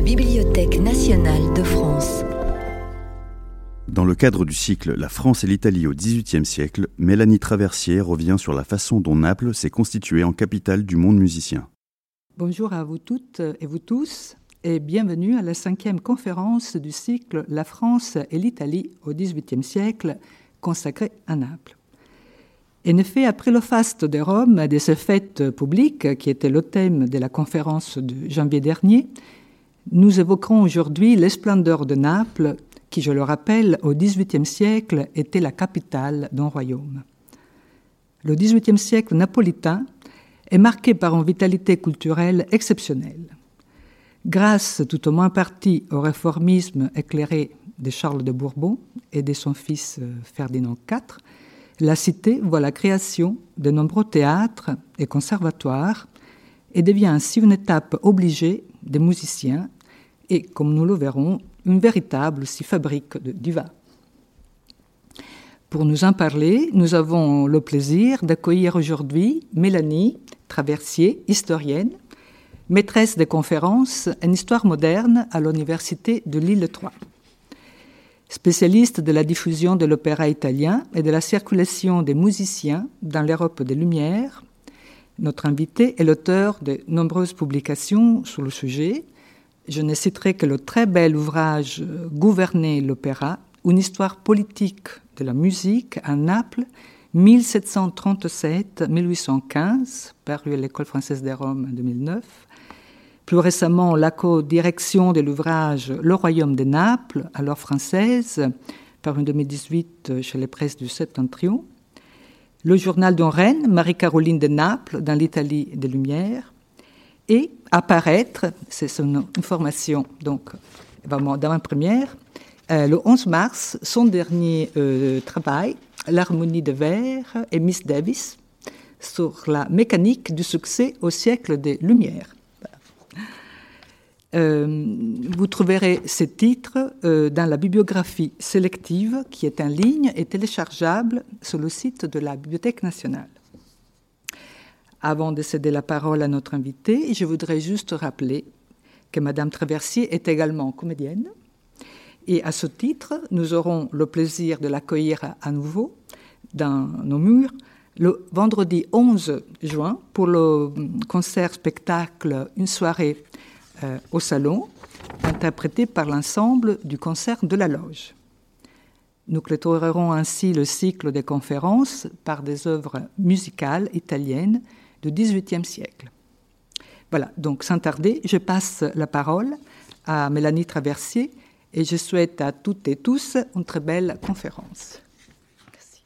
la Bibliothèque nationale de France. Dans le cadre du cycle La France et l'Italie au XVIIIe siècle, Mélanie Traversier revient sur la façon dont Naples s'est constituée en capitale du monde musicien. Bonjour à vous toutes et vous tous et bienvenue à la cinquième conférence du cycle La France et l'Italie au XVIIIe siècle consacrée à Naples. En effet, après le faste de Rome et de ses fêtes publiques, qui était le thème de la conférence de janvier dernier, nous évoquerons aujourd'hui les splendeurs de Naples, qui, je le rappelle, au XVIIIe siècle était la capitale d'un royaume. Le XVIIIe siècle napolitain est marqué par une vitalité culturelle exceptionnelle. Grâce, tout au moins partie, au réformisme éclairé de Charles de Bourbon et de son fils euh, Ferdinand IV, la cité voit la création de nombreux théâtres et conservatoires et devient ainsi une étape obligée des musiciens et, comme nous le verrons, une véritable aussi fabrique de divas. Pour nous en parler, nous avons le plaisir d'accueillir aujourd'hui Mélanie Traversier, historienne, maîtresse de conférences en histoire moderne à l'Université de Lille 3. Spécialiste de la diffusion de l'opéra italien et de la circulation des musiciens dans l'Europe des Lumières, notre invité est l'auteur de nombreuses publications sur le sujet. Je ne citerai que le très bel ouvrage Gouverner l'opéra, une histoire politique de la musique à Naples, 1737-1815, paru à l'École française de Rome en 2009, plus récemment, la co-direction de l'ouvrage Le Royaume de Naples, alors française, par en 2018 chez les presses du Septentrion. Le journal de Rennes, Marie-Caroline de Naples, dans l'Italie des Lumières. Et apparaître, c'est son information, donc vraiment d'avant-première, euh, le 11 mars, son dernier euh, travail, L'harmonie de verre et Miss Davis, sur la mécanique du succès au siècle des Lumières. Euh, vous trouverez ces titres euh, dans la bibliographie sélective qui est en ligne et téléchargeable sur le site de la Bibliothèque nationale. Avant de céder la parole à notre invité, je voudrais juste rappeler que Madame Traversier est également comédienne. Et à ce titre, nous aurons le plaisir de l'accueillir à nouveau dans nos murs le vendredi 11 juin pour le concert-spectacle Une soirée euh, au salon, interprété par l'ensemble du concert de la loge. Nous clôturerons ainsi le cycle des conférences par des œuvres musicales italiennes du XVIIIe siècle. Voilà, donc sans tarder, je passe la parole à Mélanie Traversier et je souhaite à toutes et tous une très belle conférence. Merci.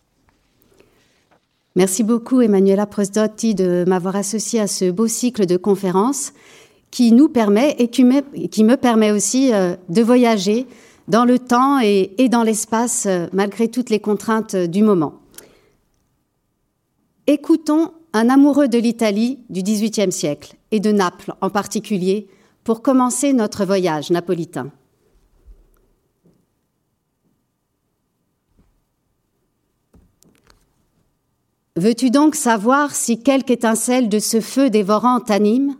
Merci beaucoup Emanuela Prosdotti de m'avoir associé à ce beau cycle de conférences qui nous permet et qui me, permet aussi euh, de voyager dans le temps et, dans l'espace euh, malgré toutes les contraintes euh, du moment. Écoutons un amoureux de l'Italie du XVIIIe siècle et de Naples en particulier pour commencer notre voyage napolitain. Veux-tu donc savoir si quelque étincelle de ce feu dévorant t'anime?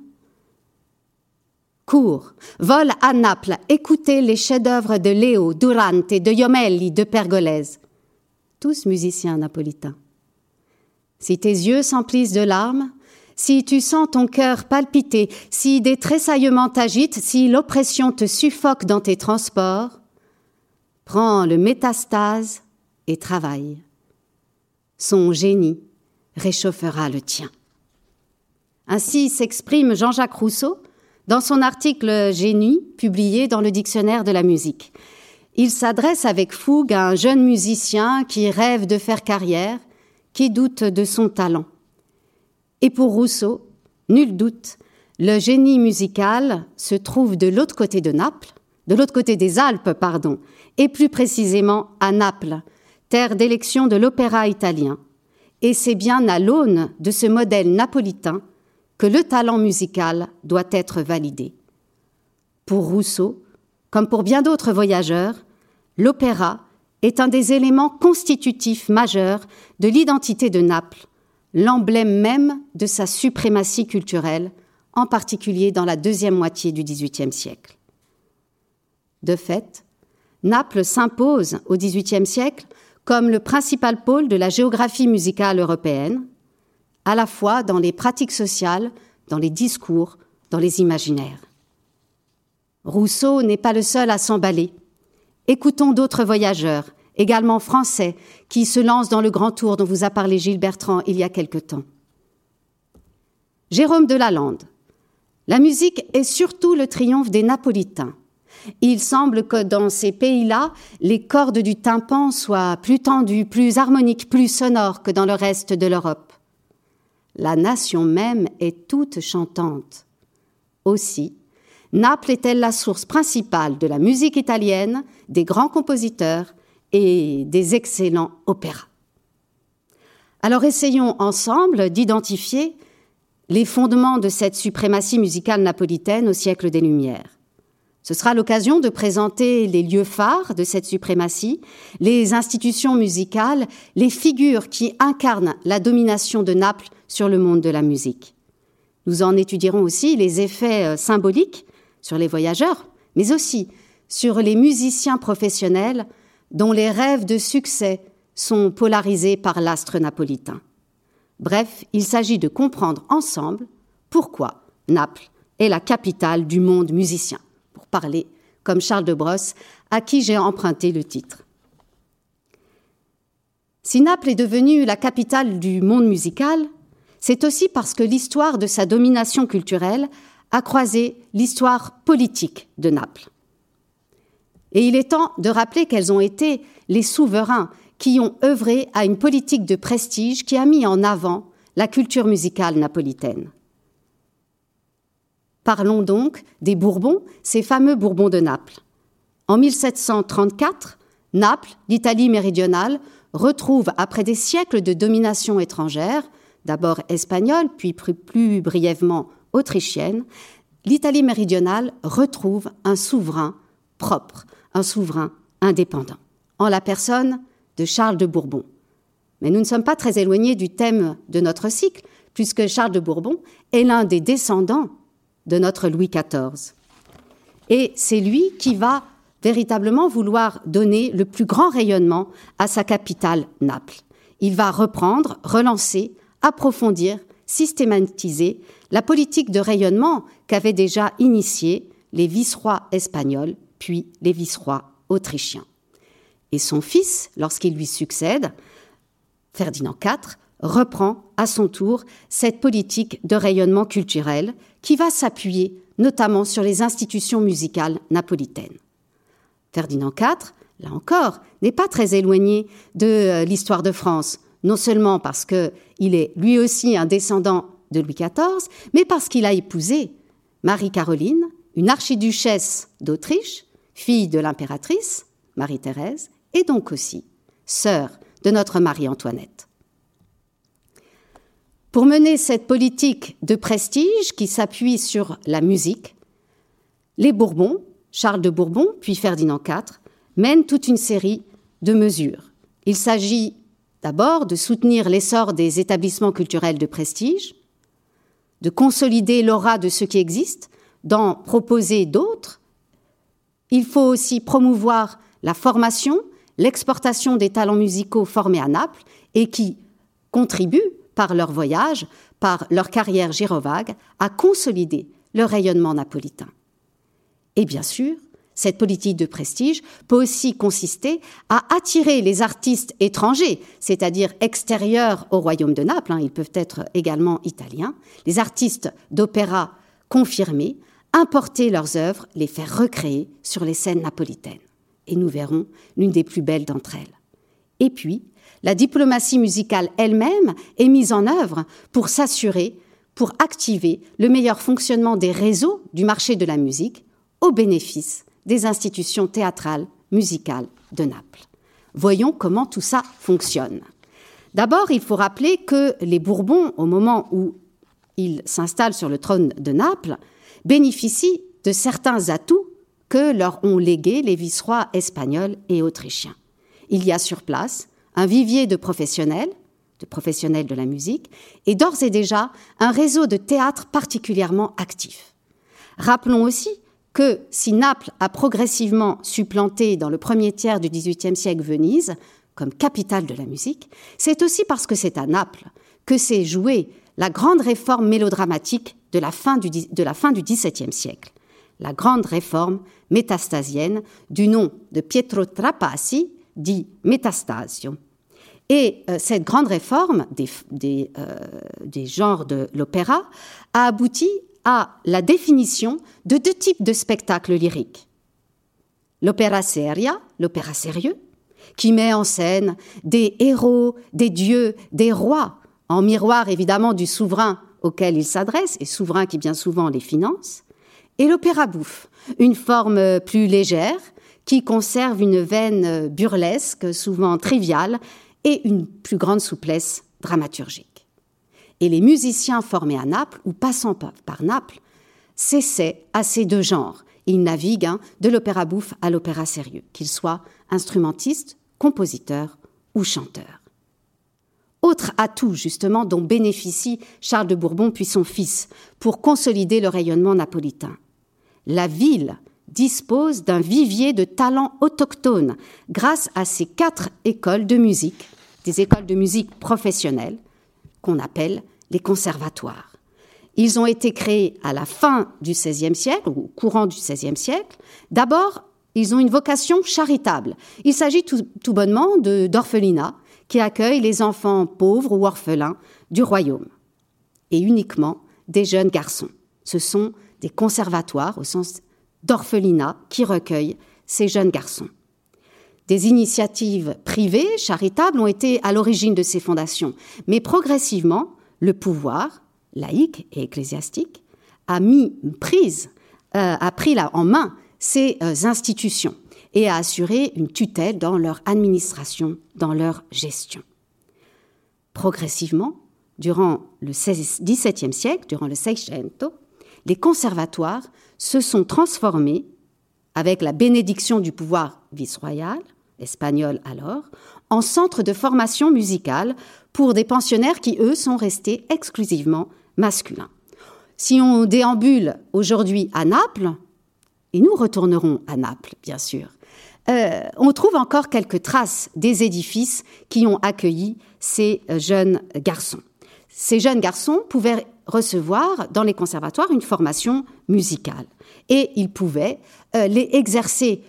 Cours, vole à Naples, écoutez les chefs-d'œuvre de Léo, Durante, de Iomelli, de Pergolèse. Tous musiciens napolitains. Si tes yeux s'emplissent de larmes, si tu sens ton cœur palpiter, si des tressaillements t'agitent, si l'oppression te suffoque dans tes transports, prends le métastase et travaille. Son génie réchauffera le tien. Ainsi s'exprime Jean-Jacques Rousseau dans son article Génie, publié dans le dictionnaire de la musique. Il s'adresse avec fougue à un jeune musicien qui rêve de faire carrière, qui doute de son talent. Et pour Rousseau, nul doute, le génie musical se trouve de l'autre côté de Naples, de l'autre côté des Alpes, pardon, et plus précisément à Naples, terre d'élection de l'opéra italien. Et c'est bien à l'aune de ce modèle napolitain que le talent musical doit être validé. Pour Rousseau, comme pour bien d'autres voyageurs, l'opéra est un des éléments constitutifs majeurs de l'identité de Naples, l'emblème même de sa suprématie culturelle, en particulier dans la deuxième moitié du XVIIIe siècle. De fait, Naples s'impose au XVIIIe siècle comme le principal pôle de la géographie musicale européenne, à la fois dans les pratiques sociales, dans les discours, dans les imaginaires. Rousseau n'est pas le seul à s'emballer. Écoutons d'autres voyageurs, également français, qui se lancent dans le grand tour dont vous a parlé Gilles Bertrand il y a quelque temps. Jérôme de Lalande. La musique est surtout le triomphe des Napolitains. Il semble que dans ces pays-là, les cordes du tympan soient plus tendues, plus harmoniques, plus sonores que dans le reste de l'Europe. La nation même est toute chantante. Aussi, Naples est-elle la source principale de la musique italienne, des grands compositeurs et des excellents opéras. Alors essayons ensemble d'identifier les fondements de cette suprématie musicale napolitaine au siècle des Lumières. Ce sera l'occasion de présenter les lieux phares de cette suprématie, les institutions musicales, les figures qui incarnent la domination de Naples sur le monde de la musique. Nous en étudierons aussi les effets euh, symboliques sur les voyageurs, mais aussi sur les musiciens professionnels dont les rêves de succès sont polarisés par l'astre napolitain. Bref, il s'agit de comprendre ensemble pourquoi Naples est la capitale du monde musicien parler, comme Charles de Brosse, à qui j'ai emprunté le titre. Si Naples est devenue la capitale du monde musical, c'est aussi parce que l'histoire de sa domination culturelle a croisé l'histoire politique de Naples. Et il est temps de rappeler quels ont été les souverains qui ont œuvré à une politique de prestige qui a mis en avant la culture musicale napolitaine. Parlons donc des Bourbons, ces fameux Bourbons de Naples. En 1734, Naples, l'Italie méridionale, retrouve, après des siècles de domination étrangère, d'abord espagnole, puis plus brièvement autrichienne, l'Italie méridionale retrouve un souverain propre, un souverain indépendant, en la personne de Charles de Bourbon. Mais nous ne sommes pas très éloignés du thème de notre cycle, puisque Charles de Bourbon est l'un des descendants de notre Louis XIV. Et c'est lui qui va véritablement vouloir donner le plus grand rayonnement à sa capitale, Naples. Il va reprendre, relancer, approfondir, systématiser la politique de rayonnement qu'avaient déjà initiée les vice-rois espagnols, puis les vice-rois autrichiens. Et son fils, lorsqu'il lui succède, Ferdinand IV, reprend à son tour cette politique de rayonnement culturel qui va s'appuyer notamment sur les institutions musicales napolitaines. Ferdinand IV, là encore, n'est pas très éloigné de euh, l'histoire de France, non seulement parce qu'il est lui aussi un descendant de Louis XIV, mais parce qu'il a épousé Marie-Caroline, une archiduchesse d'Autriche, fille de l'impératrice, Marie-Thérèse, et donc aussi sœur de notre Marie-Antoinette. Pour mener cette politique de prestige qui s'appuie sur la musique, les Bourbons, Charles de Bourbon puis Ferdinand IV, mènent toute une série de mesures. Il s'agit d'abord de soutenir l'essor des établissements culturels de prestige, de consolider l'aura de ceux qui existent, d'en proposer d'autres. Il faut aussi promouvoir la formation, l'exportation des talents musicaux formés à Naples et qui contribuent par leur voyage, par leur carrière girovague, à consolider le rayonnement napolitain. Et bien sûr, cette politique de prestige peut aussi consister à attirer les artistes étrangers, c'est-à-dire extérieurs au royaume de Naples, hein, ils peuvent être également italiens, les artistes d'opéra confirmés, importer leurs œuvres, les faire recréer sur les scènes napolitaines. Et nous verrons l'une des plus belles d'entre elles. Et puis, la diplomatie musicale elle-même est mise en œuvre pour s'assurer, pour activer le meilleur fonctionnement des réseaux du marché de la musique au bénéfice des institutions théâtrales, musicales de Naples. Voyons comment tout ça fonctionne. D'abord, il faut rappeler que les Bourbons, au moment où ils s'installent sur le trône de Naples, bénéficient de certains atouts que leur ont légués les vice-rois espagnols et autrichiens. Il y a sur place un vivier de professionnels, de professionnels de la musique, et d'ores et déjà un réseau de théâtre particulièrement actif. Rappelons aussi que si Naples a progressivement supplanté dans le premier tiers du XVIIIe siècle Venise comme capitale de la musique, c'est aussi parce que c'est à Naples que s'est jouée la grande réforme mélodramatique de la fin du, XVIIe siècle, la grande réforme métastasienne du nom de Pietro Trapassi, dit Metastasio. Et euh, cette grande réforme des, des, euh, des genres de l'opéra a abouti à la définition de deux types de spectacles lyriques. L'opéra seria, l'opéra sérieux, qui met en scène des héros, des dieux, des rois, en miroir évidemment du souverain auquel il s'adresse, et souverain qui bien souvent les finance, et l'opéra bouffe, une forme plus légère, qui conserve une veine burlesque, souvent triviale, et une plus grande souplesse dramaturgique. Et les musiciens formés à Naples, ou passant par Naples, cessaient à ces deux genres. Ils naviguent hein, de l'opéra bouffe à l'opéra sérieux, qu'ils soient instrumentistes, compositeurs ou chanteurs. Autre atout, justement, dont bénéficie Charles de Bourbon puis son fils pour consolider le rayonnement napolitain. La ville dispose d'un vivier de talents autochtones grâce à ses quatre écoles de musique, des écoles de musique professionnelles qu'on appelle les conservatoires. Ils ont été créés à la fin du XVIe siècle, ou au courant du XVIe siècle. D'abord, ils ont une vocation charitable. Il s'agit tout, bonnement d'orphelinats qui accueillent les enfants pauvres ou orphelins du royaume, et uniquement des jeunes garçons. Ce sont des conservatoires au sens d'orphelinat qui recueillent ces jeunes garçons. Des initiatives privées, charitables, ont été à l'origine de ces fondations, mais progressivement, le pouvoir, laïque et ecclésiastique, a mis prise, euh, a pris en main ces euh, institutions et a assuré une tutelle dans leur administration, dans leur gestion. Progressivement, durant le XVIIe siècle, durant le Seicento, les conservatoires se sont transformés, avec la bénédiction du pouvoir vice-royal, espagnol alors, en centres de formation musicale pour des pensionnaires qui, eux, sont restés exclusivement masculins. Si on déambule aujourd'hui à Naples, et nous retournerons à Naples, bien sûr, euh, on trouve encore quelques traces des édifices qui ont accueilli ces jeunes garçons. Ces jeunes garçons pouvaient recevoir dans les conservatoires une formation musicale. Et ils pouvaient euh, les exercer,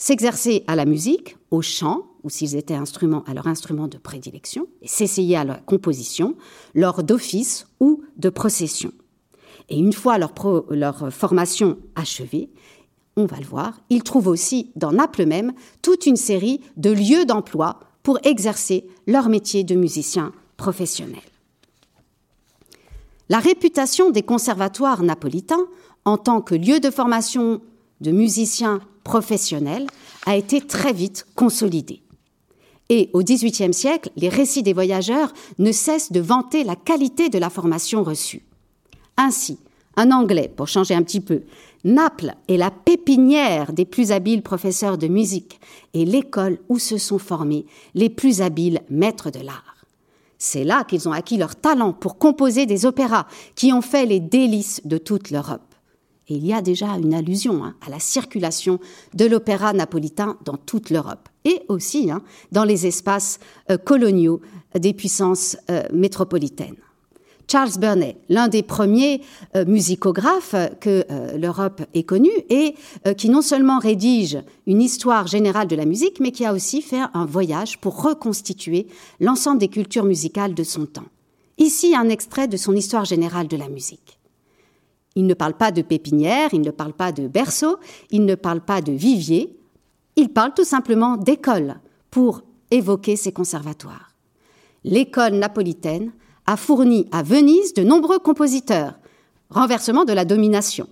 s'exercer à la musique, au chant, ou s'ils étaient instruments, à leur instrument de prédilection, et s'essayer à la composition, lors d'office ou de procession. Et une fois leur, leur formation achevée, on va le voir, ils trouvent aussi dans Naples même toute une série de lieux d'emploi pour exercer leur métier de musicien professionnel. La réputation des conservatoires napolitains en tant que lieu de formation de musiciens professionnels a été très vite consolidée. Et au XVIIIe siècle, les récits des voyageurs ne cessent de vanter la qualité de la formation reçue. Ainsi, un Anglais, pour changer un petit peu, Naples est la pépinière des plus habiles professeurs de musique et l'école où se sont formés les plus habiles maîtres de l'art. C'est là qu'ils ont acquis leur talent pour composer des opéras qui ont fait les délices de toute l'Europe. Et il y a déjà une allusion hein, à la circulation de l'opéra napolitain dans toute l'Europe et aussi hein, dans les espaces euh, coloniaux des puissances euh, métropolitaines. Charles Burnet, l'un des premiers euh, musicographes que l'Europe ait connu et qui non seulement rédige une histoire générale de la musique, mais qui a aussi fait un voyage pour reconstituer l'ensemble des cultures musicales de son temps. Ici, un extrait de son histoire générale de la musique. Il ne parle pas de pépinière, il ne parle pas de berceau, il ne parle pas de vivier, il parle tout simplement d'école pour évoquer ses conservatoires. L'école napolitaine a fourni à Venise de nombreux compositeurs. Renversement de la domination.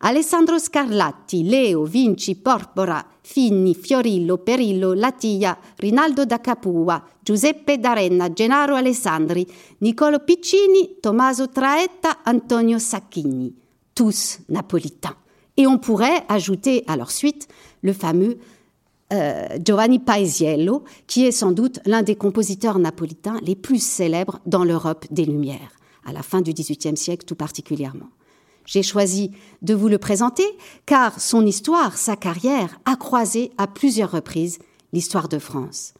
Alessandro Scarlatti, Leo, Vinci, Porpora, Finni, Fiorillo, Perillo, Lattia, Rinaldo da Capua, Giuseppe d'Arenna, Gennaro Alessandri, Niccolo Piccini, Tommaso Traetta, Antonio Sacchini, tous napolitains. Et on pourrait ajouter à leur suite le fameux euh, Giovanni Paesiello, qui est sans doute l'un des compositeurs napolitains les plus célèbres dans l'Europe des Lumières, à la fin du XVIIIe siècle tout particulièrement. J'ai choisi de vous le présenter car son histoire, sa carrière, a croisé à plusieurs reprises l'histoire de France.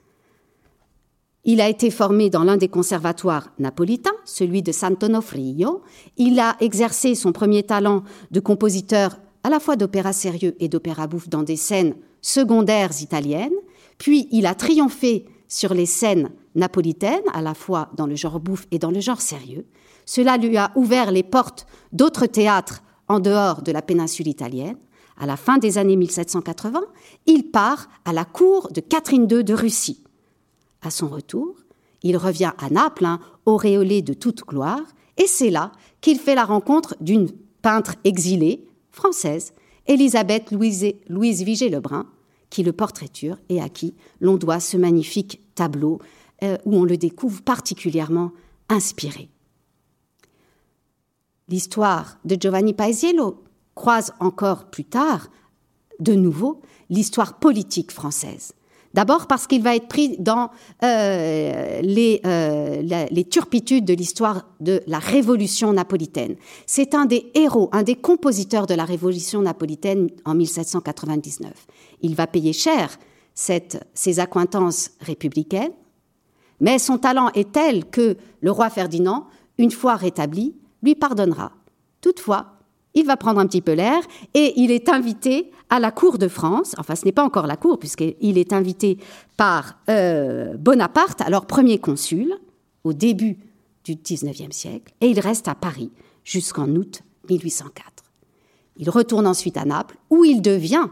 Il a été formé dans l'un des conservatoires napolitains, celui de Sant'Onofrio. Il a exercé son premier talent de compositeur à la fois d'opéra sérieux et d'opéra bouffe dans des scènes secondaires italiennes. Puis il a triomphé sur les scènes napolitaines, à la fois dans le genre bouffe et dans le genre sérieux. Cela lui a ouvert les portes d'autres théâtres en dehors de la péninsule italienne. À la fin des années 1780, il part à la cour de Catherine II de Russie. À son retour, il revient à Naples, hein, auréolé de toute gloire, et c'est là qu'il fait la rencontre d'une peintre exilée, française, Elisabeth Louise, Louise Vigée-Lebrun, qui le portraiture et à qui l'on doit ce magnifique tableau euh, où on le découvre particulièrement inspiré. L'histoire de Giovanni Paesiello croise encore plus tard, de nouveau, l'histoire politique française. D'abord parce qu'il va être pris dans euh, les, euh, les, turpitudes de l'histoire de la Révolution napolitaine. C'est un des héros, un des compositeurs de la Révolution napolitaine en 1799. Il va payer cher ses accointances républicaines, mais son talent est tel que le roi Ferdinand, une fois rétabli, lui pardonnera. Toutefois, il va prendre un petit peu l'air et il est invité à la cour de France. Enfin, ce n'est pas encore la cour, puisqu'il est invité par euh, Bonaparte, alors premier consul, au début du XIXe siècle, et il reste à Paris jusqu'en août 1804. Il retourne ensuite à Naples, où il devient,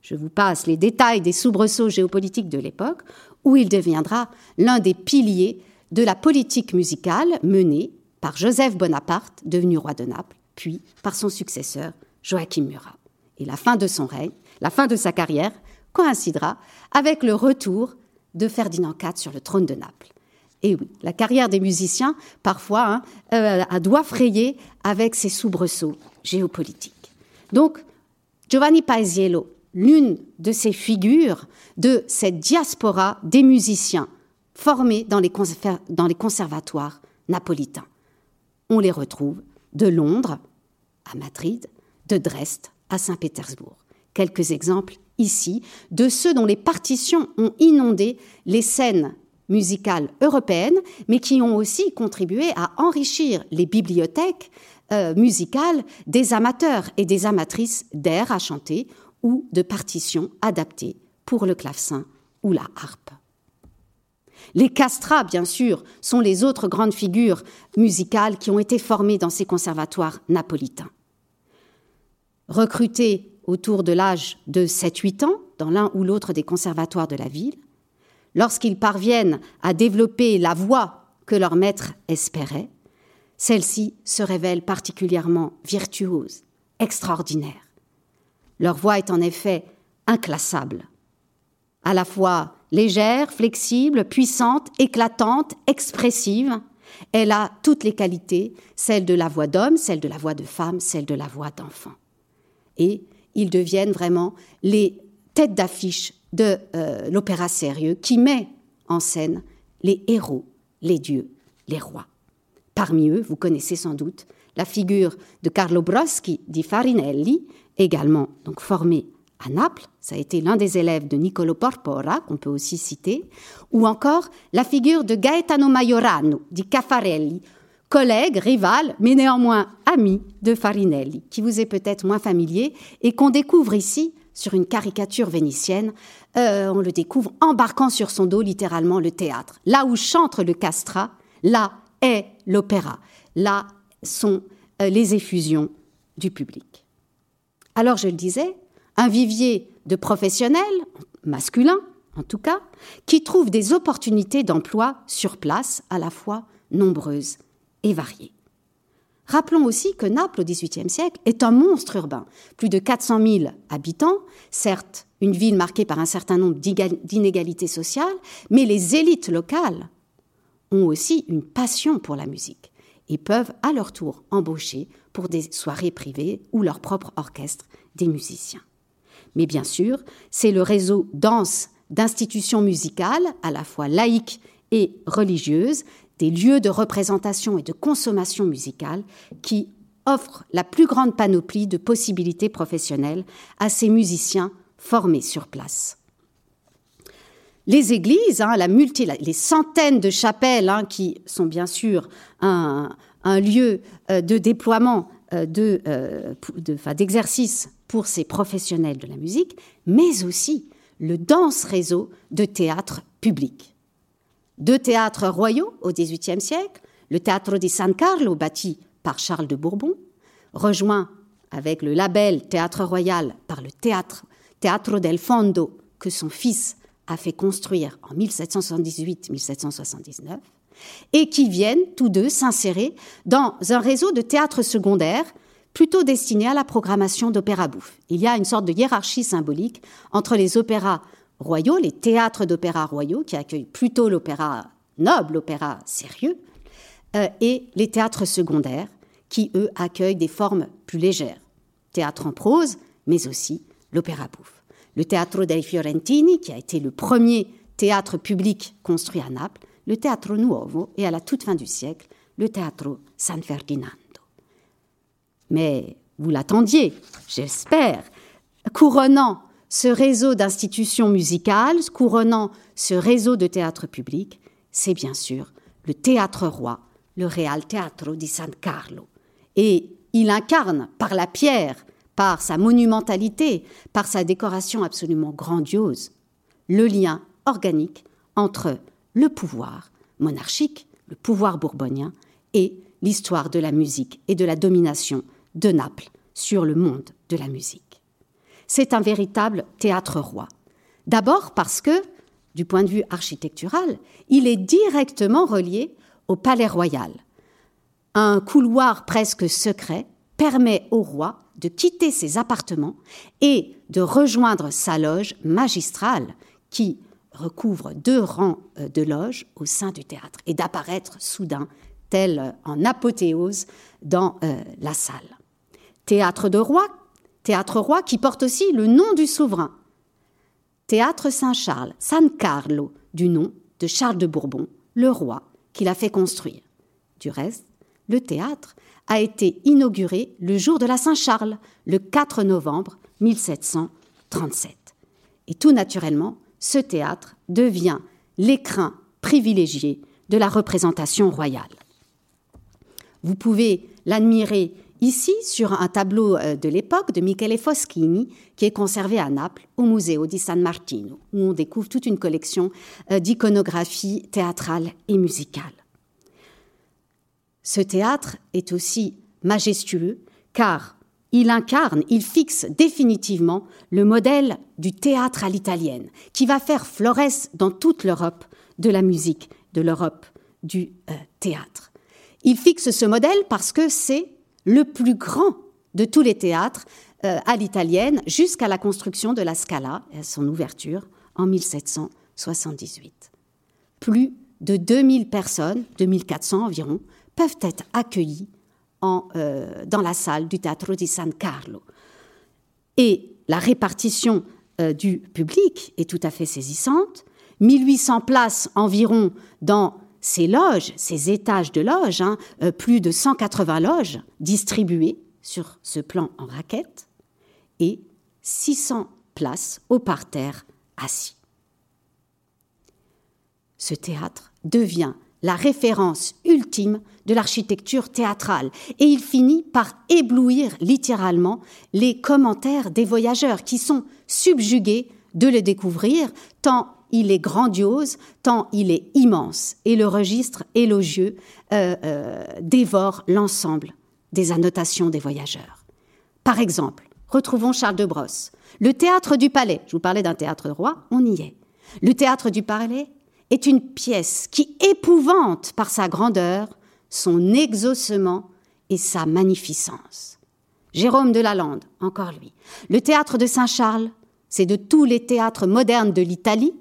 je vous passe les détails des soubresauts géopolitiques de l'époque, où il deviendra l'un des piliers de la politique musicale menée par Joseph Bonaparte, devenu roi de Naples, puis par son successeur, Joachim Murat. Et la fin de son règne, la fin de sa carrière, coïncidera avec le retour de Ferdinand IV sur le trône de Naples. Et oui, la carrière des musiciens, parfois, hein, euh, doit frayer avec ses soubresauts géopolitiques. Donc, Giovanni Paesiello, l'une de ces figures de cette diaspora des musiciens formés dans les, dans les conservatoires napolitains. On les retrouve de Londres à Madrid, de Dresde à Saint-Pétersbourg. Quelques exemples ici de ceux dont les partitions ont inondé les scènes musicales européennes, mais qui ont aussi contribué à enrichir les bibliothèques euh, musicales des amateurs et des amatrices d'air à chanter ou de partitions adaptées pour le clavecin ou la harpe. Les castrats, bien sûr, sont les autres grandes figures musicales qui ont été formées dans ces conservatoires napolitains. Recrutés autour de l'âge de 7-8 ans dans l'un ou l'autre des conservatoires de la ville, lorsqu'ils parviennent à développer la voix que leur maître espérait, celle-ci se révèle particulièrement virtuose, extraordinaire. Leur voix est en effet inclassable, à la fois légère, flexible, puissante, éclatante, expressive. Elle a toutes les qualités, celles de la voix d'homme, celle de la voix de femme, celle de la voix d'enfant. Et ils deviennent vraiment les têtes d'affiche de euh, l'opéra sérieux qui met en scène les héros, les dieux, les rois. Parmi eux, vous connaissez sans doute la figure de Carlo Broschi di Farinelli, également donc formé à Naples, ça a été l'un des élèves de Niccolo Porpora, qu'on peut aussi citer, ou encore la figure de Gaetano Majorano di Caffarelli, collègue, rival, mais néanmoins ami de Farinelli, qui vous est peut-être moins familier et qu'on découvre ici sur une caricature vénitienne. Euh, on le découvre embarquant sur son dos littéralement le théâtre. Là où chante le castrat, là est l'opéra. Là sont euh, les effusions du public. Alors je le disais, un vivier de professionnels, masculins en tout cas, qui trouvent des opportunités d'emploi sur place à la fois nombreuses et. Rappelons aussi que Naples au XVIIIe siècle est un monstre urbain, plus de 400 000 habitants, certes une ville marquée par un certain nombre d'inégalités sociales, mais les élites locales ont aussi une passion pour la musique et peuvent à leur tour embaucher pour des soirées privées ou leur propre orchestre des musiciens. Mais bien sûr, c'est le réseau dense d'institutions musicales, à la fois laïques et religieuses, des lieux de représentation et de consommation musicale qui offre la plus grande panoplie de possibilités professionnelles à ces musiciens formés sur place. Les églises, hein, les centaines de chapelles hein, qui sont bien sûr un, lieu euh, de déploiement euh, euh, d'exercice pour ces professionnels de la musique, mais aussi le dense réseau de théâtres publics. Deux théâtres royaux au XVIIIe siècle, le Teatro di San Carlo, bâti par Charles de Bourbon, rejoint avec le label Théâtre Royal par le théâtre Teatro del Fondo que son fils a fait construire en 1778-1779, et qui viennent tous deux s'insérer dans un réseau de théâtres secondaires plutôt destiné à la programmation d'opéra bouffe. Il y a une sorte de hiérarchie symbolique entre les opéras royaux, les théâtres d'opéra royaux, qui accueillent plutôt l'opéra noble, l'opéra sérieux, euh, et les théâtres secondaires, qui, eux, accueillent des formes plus légères. Théâtre en prose, mais aussi l'opéra bouffe. Le Teatro dei Fiorentini, qui a été le premier théâtre public construit à Naples, le Teatro Nuovo et à la toute fin du siècle, le Teatro San Ferdinando. Mais vous l'attendiez, j'espère, couronnant ce réseau d'institutions musicales, couronnant ce réseau de théâtre public, c'est bien sûr le théâtre roi, le Real Teatro di San Carlo. Et il incarne par la pierre, par sa monumentalité, par sa décoration absolument grandiose, le lien organique entre le pouvoir monarchique, le pouvoir bourbonien, et l'histoire de la musique et de la domination de Naples sur le monde de la musique. C'est un véritable théâtre roi. D'abord parce que, du point de vue architectural, il est directement relié au palais royal. Un couloir presque secret permet au roi de quitter ses appartements et de rejoindre sa loge magistrale qui recouvre deux rangs euh, de loges au sein du théâtre et d'apparaître soudain, tel euh, en apothéose, dans euh, la salle. Théâtre de roi, théâtre roi qui porte aussi le nom du souverain. Théâtre Saint-Charles, San Carlo, du nom de Charles de Bourbon, le roi qui l'a fait construire. Du reste, le théâtre a été inauguré le jour de la Saint-Charles, le 4 novembre 1737. Et tout naturellement, ce théâtre devient l'écrin privilégié de la représentation royale. Vous pouvez l'admirer ici sur un tableau euh, de l'époque de Michele Foschini qui est conservé à Naples au Museo di San Martino où on découvre toute une collection euh, d'iconographie théâtrale et musicale. Ce théâtre est aussi majestueux car il incarne, il fixe définitivement le modèle du théâtre à l'italienne, qui va faire florès dans toute l'Europe de la musique, de l'Europe du euh, théâtre. Il fixe ce modèle parce que c'est le plus grand de tous les théâtres euh, à l'italienne jusqu'à la construction de la Scala et à son ouverture en 1778. Plus de 2000 personnes, 2400 environ, peuvent être accueillies euh, dans la salle du Teatro di San Carlo. Et la répartition euh, du public est tout à fait saisissante. 1800 places environ dans ces loges, ces étages de loges, hein, euh, plus de 180 loges distribuées sur ce plan en raquette, et 600 places au parterre assis. Ce théâtre devient la référence ultime de l'architecture théâtrale, et il finit par éblouir littéralement les commentaires des voyageurs qui sont subjugués de le découvrir, tant il est grandiose, tant il est immense, et le registre élogieux euh, euh, dévore l'ensemble des annotations des voyageurs. Par exemple, retrouvons Charles de Brosse. Le théâtre du palais, je vous parlais d'un théâtre roi, on y est. Le théâtre du palais est une pièce qui épouvante par sa grandeur, son exaucement et sa magnificence. Jérôme de Lalande, encore lui. Le théâtre de Saint-Charles, c'est de tous les théâtres modernes de l'Italie,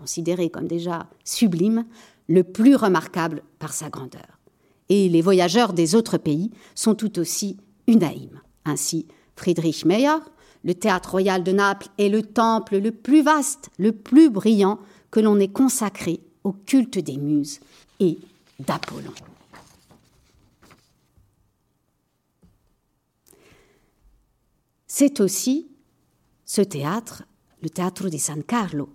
considéré comme déjà sublime, le plus remarquable par sa grandeur. Et les voyageurs des autres pays sont tout aussi unanimes. Ainsi, Friedrich Meyer, le théâtre royal de Naples est le temple le plus vaste, le plus brillant que l'on ait consacré au culte des muses et d'Apollon. c'est aussi ce théâtre, le Teatro di San Carlo,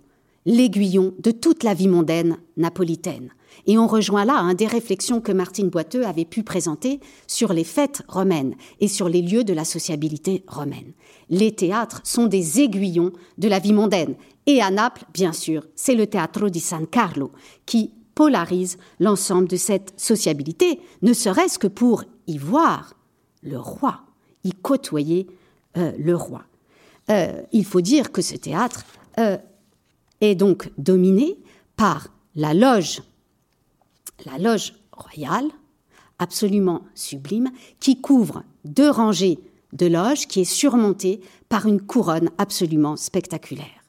l'aiguillon de toute la vie mondaine napolitaine. Et on rejoint là un des réflexions que Martine Boiteux avait pu présenter sur les fêtes romaines et sur les lieux de la sociabilité romaine. Les théâtres sont des aiguillons de la vie mondaine. Et à Naples, bien sûr, c'est le Teatro di San Carlo qui polarise l'ensemble de cette sociabilité, ne serait-ce que pour y voir le roi, y côtoyer euh, le roi. Euh, il faut dire que ce théâtre euh, est donc dominé par la loge la loge royale, absolument sublime, qui couvre deux rangées de loges qui est surmontée par une couronne absolument spectaculaire.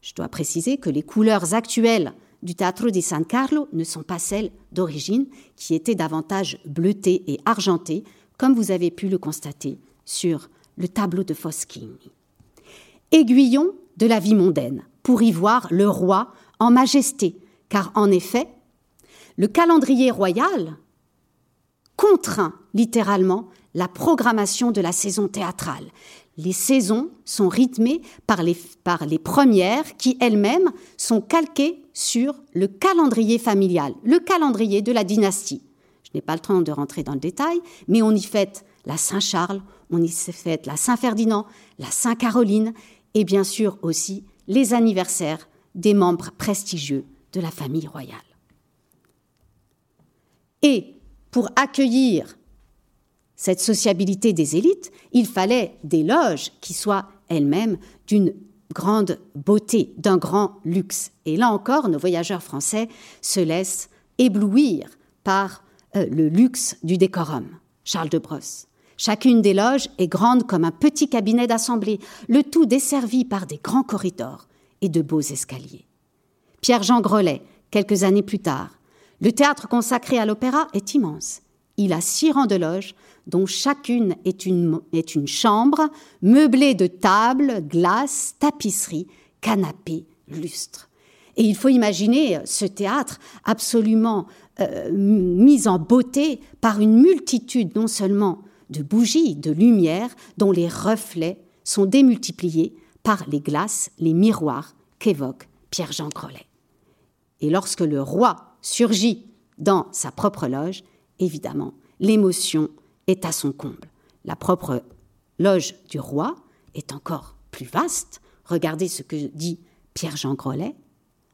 Je dois préciser que les couleurs actuelles du Teatro di San Carlo ne sont pas celles d'origine, qui étaient davantage bleutées et argentées, comme vous avez pu le constater sur le tableau de Foschini. Aiguillon de la vie mondaine, pour y voir le roi en majesté, car en effet, le calendrier royal contraint littéralement la programmation de la saison théâtrale. Les saisons sont rythmées par les, premières qui elles-mêmes sont calquées sur le calendrier familial, le calendrier de la dynastie. Je n'ai pas le temps de rentrer dans le détail, mais on y fête la Saint-Charles, on y fête la Saint-Ferdinand, la Saint-Caroline et bien sûr aussi les anniversaires des membres prestigieux de la famille royale. Et pour accueillir cette sociabilité des élites, il fallait des loges qui soient elles-mêmes d'une grande beauté, d'un grand luxe. Et là encore, nos voyageurs français se laissent éblouir par euh, le luxe du décorum. Charles de Brosse. Chacune des loges est grande comme un petit cabinet d'assemblée, le tout desservi par des grands corridors et de beaux escaliers. Pierre-Jean Grelet, quelques années plus tard, le théâtre consacré à l'opéra est immense. Il a six rangs de loges, dont chacune est une, est une chambre meublée de tables, glaces, tapisseries, canapés, lustres. Et il faut imaginer ce théâtre absolument euh, mis en beauté par une multitude non seulement de bougies, de lumières, dont les reflets sont démultipliés par les glaces, les miroirs qu'évoque Pierre-Jean Grollet. Et lorsque le roi surgit dans sa propre loge, évidemment, l'émotion est à son comble. La propre loge du roi est encore plus vaste. Regardez ce que dit Pierre-Jean Grollet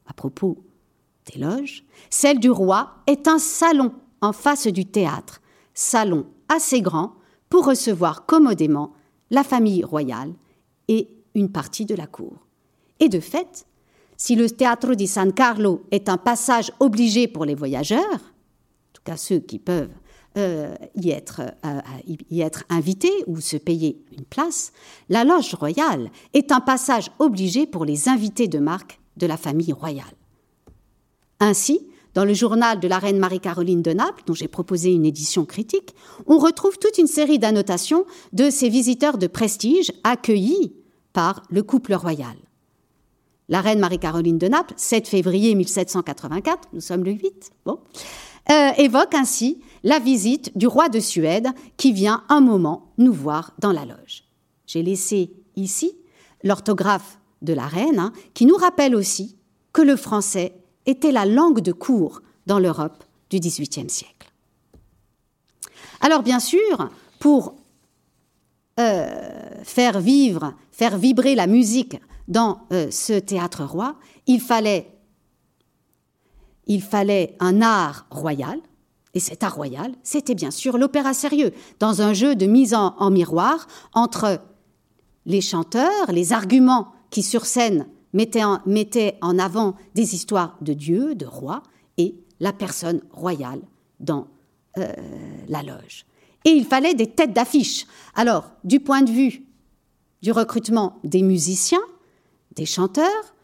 à propos des loges. Celle du roi est un salon en face du théâtre, salon assez grand pour recevoir commodément la famille royale et une partie de la cour. Et de fait, si le Teatro di San Carlo est un passage obligé pour les voyageurs, en tout cas ceux qui peuvent euh, euh, y être invités ou se payer une place, la loge royale est un passage obligé pour les invités de marque de la famille royale. Ainsi, dans le journal de la reine Marie-Caroline de Naples, dont j'ai proposé une édition critique, on retrouve toute une série d'annotations de ces visiteurs de prestige accueillis par le couple royal. La reine Marie-Caroline de Naples, 7 février 1784, nous sommes le 8, bon, euh, évoque ainsi la visite du roi de Suède qui vient un moment nous voir dans la loge. J'ai laissé ici l'orthographe de la reine, hein, qui nous rappelle aussi que le français était la langue de cour dans l'Europe du XVIIIe siècle. Alors bien sûr, pour euh, faire vivre, faire vibrer la musique dans euh, ce théâtre roi, il fallait, il fallait un art royal, et cet art royal, c'était bien sûr l'opéra sérieux, dans un jeu de mise en, miroir entre les chanteurs, les arguments qui sur scène mettaient en, en avant des histoires de dieux, de rois, et la personne royale dans euh, la loge. Et il fallait des têtes d'affiche. Alors, du point de vue du recrutement des musiciens, des chanteurs,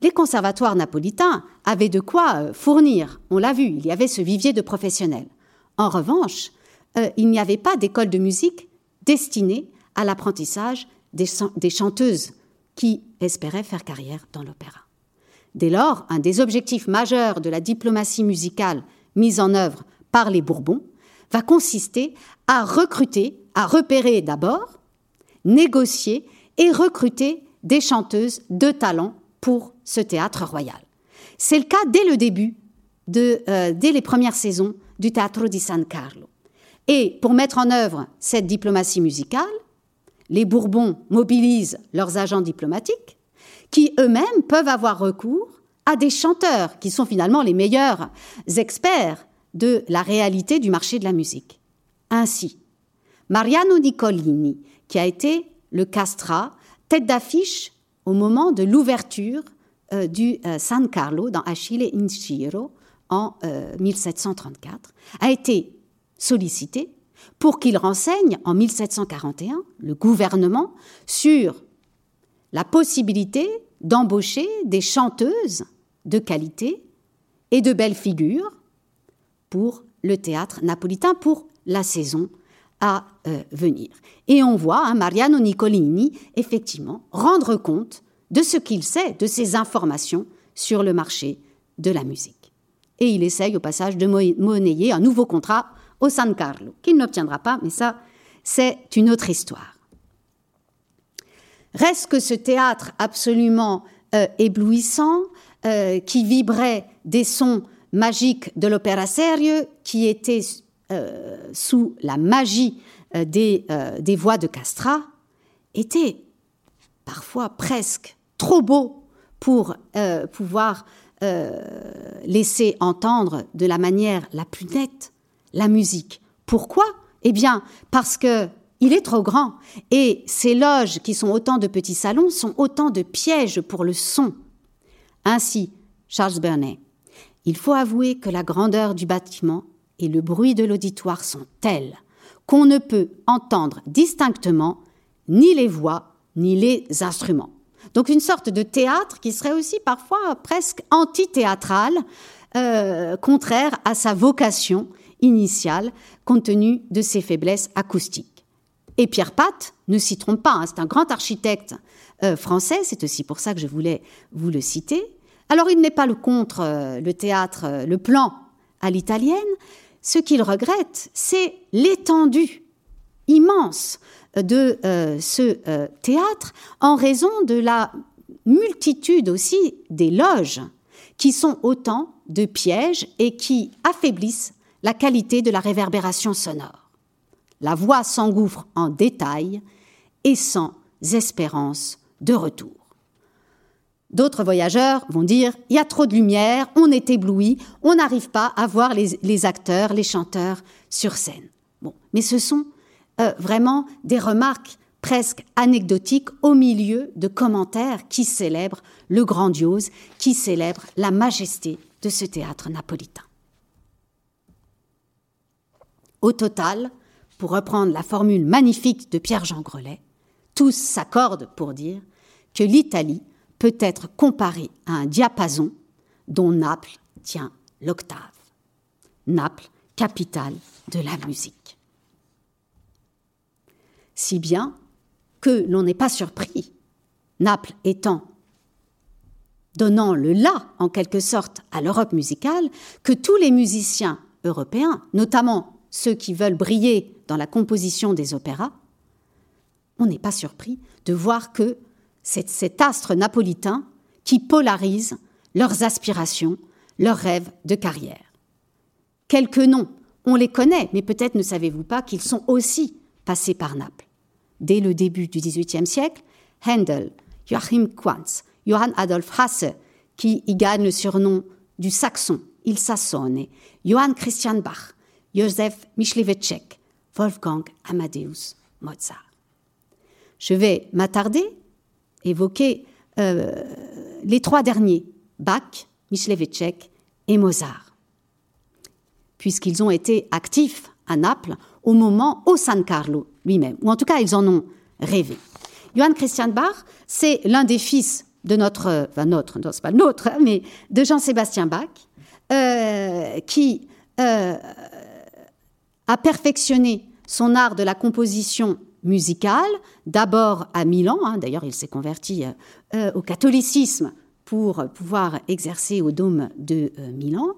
les conservatoires napolitains avaient de quoi euh, fournir, on l'a vu, il y avait ce vivier de professionnels. En revanche, euh, il n'y avait pas d'école de musique destinée à l'apprentissage des, des chanteuses qui espéraient faire carrière dans l'opéra. Dès lors, un des objectifs majeurs de la diplomatie musicale mise en œuvre par les Bourbons va consister à recruter, à repérer d'abord négocier et recruter des chanteuses de talent pour ce théâtre royal. C'est le cas dès le début, euh, dès les premières saisons du Teatro di San Carlo. Et pour mettre en œuvre cette diplomatie musicale, les Bourbons mobilisent leurs agents diplomatiques, qui eux-mêmes peuvent avoir recours à des chanteurs qui sont finalement les meilleurs experts de la réalité du marché de la musique. Ainsi, Mariano Nicolini, qui a été le castra, tête d'affiche au moment de l'ouverture euh, du euh, San Carlo dans Achille in Giro en 1734, euh, a été sollicité pour qu'il renseigne en 1741 le gouvernement sur la possibilité d'embaucher des chanteuses de qualité et de belles figures pour le théâtre napolitain pour la saison à euh, venir. Et on voit hein, Mariano Nicolini effectivement rendre compte de ce qu'il sait, de ses informations sur le marché de la musique. Et il essaye au passage de monnayer un nouveau contrat au San Carlo, qu'il n'obtiendra pas, mais ça, c'est une autre histoire. Reste que ce théâtre absolument euh, éblouissant, euh, qui vibrait des sons magiques de l'opéra serio, qui était euh, sous la magie des voix de Castra, était parfois presque trop beau pour pouvoir laisser entendre de la manière la plus nette la musique. Pourquoi? Eh bien, parce que il est trop grand et ces loges qui sont autant de petits salons sont autant de pièges pour le son. Ainsi, Charles Burnet, il faut avouer que la grandeur du bâtiment et le bruit de l'auditoire sont tels qu'on ne peut entendre distinctement ni les voix ni les instruments. Donc une sorte de théâtre qui serait aussi parfois presque anti-théâtral, euh, contraire à sa vocation initiale, compte tenu de ses faiblesses acoustiques. Et Pierre Pat ne s'y trompe pas, hein, c'est un grand architecte euh, français, c'est aussi pour ça que je voulais vous le citer. Alors il n'est pas le contre euh, le théâtre, euh, le plan à l'italienne, ce qu'il regrette, c'est l'étendue immense de ce théâtre en raison de la multitude aussi des loges qui sont autant de pièges et qui affaiblissent la qualité de la réverbération sonore. La voix s'engouffre en détail et sans espérance de retour. D'autres voyageurs vont dire il y a trop de lumière, on est ébloui, on n'arrive pas à voir les, acteurs, les chanteurs sur scène. Mais ce sont euh, vraiment des remarques presque anecdotiques au milieu de commentaires qui célèbrent le grandiose, qui célèbrent la majesté de ce théâtre napolitain. Au total, pour reprendre la formule magnifique de Pierre-Jean Grelet, tous s'accordent pour dire que l'Italie peut être comparée à un diapason dont Naples tient l'octave. Naples, capitale de la musique. Si bien que l'on n'est pas surpris, Naples étant donnant le là, en quelque sorte, à l'Europe musicale, que tous les musiciens européens, notamment ceux qui veulent briller dans la composition des opéras, on n'est pas surpris de voir que c'est cet astre napolitain qui polarise leurs aspirations, leurs rêves de carrière. Quelques noms, on les connaît, mais peut-être ne savez-vous pas qu'ils sont aussi passés par Naples. Dès le début du XVIIIe siècle, Handel, Joachim Quantz, Johann Adolf Hasse, qui y gagne le surnom du Saxon, il Sassone, Johann Christian Bach, Joseph Michlevetschek, Wolfgang Amadeus Mozart. Je vais m'attarder, évoquer euh, les trois derniers, Bach, Michlevetschek et Mozart, puisqu'ils ont été actifs à Naples au moment au San Carlo lui-même, ou en tout cas ils en ont rêvé. Johann Christian Bach, c'est l'un des fils de notre, enfin notre, non c'est pas notre, mais de Jean-Sébastien Bach, euh, qui euh, a perfectionné son art de la composition musicale, d'abord à Milan, hein, d'ailleurs il s'est converti euh, euh, au catholicisme pour pouvoir exercer au dôme de euh, Milan,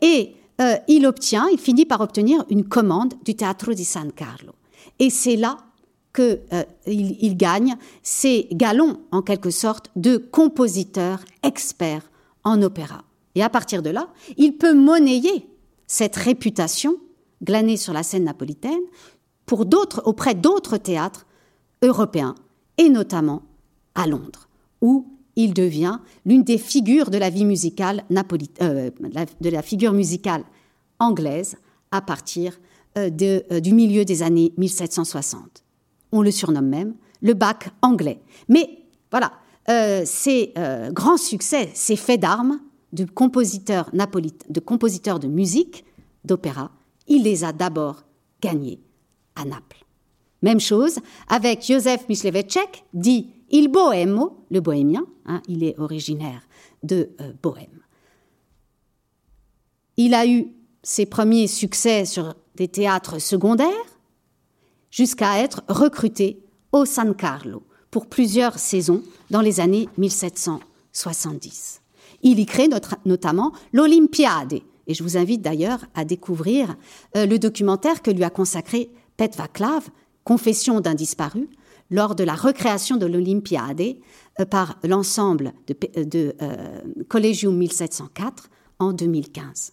et il obtient, il finit par obtenir une commande du Teatro di San Carlo. Et c'est là qu'il il gagne ses galons, en quelque sorte, de compositeur expert en opéra. Et à partir de là, il peut monnayer cette réputation glanée sur la scène napolitaine auprès d'autres théâtres européens, et notamment à Londres, où il devient l'une des figures de la vie musicale euh, de la figure musicale anglaise à partir euh, euh, du milieu des années 1760. On le surnomme même le bac anglais. Mais voilà, ces grands succès, ces faits d'armes de compositeurs, de compositeurs de musique, d'opéra, il les a d'abord gagnés à Naples. Même chose avec Józef Mysleveček, dit Il Bohemo, le bohémien, hein, il est originaire de euh, Bohême. Il a eu ses premiers succès sur des théâtres secondaires jusqu'à être recruté au San Carlo pour plusieurs saisons dans les années 1770. Il y crée notamment l'Olympiade, et je vous invite d'ailleurs à découvrir euh, le documentaire que lui a consacré Pet Vaclav, Confession d'un disparu, lors de la recréation de l'Olympiade euh, par l'ensemble de, euh, Collegium 1704 en 2015.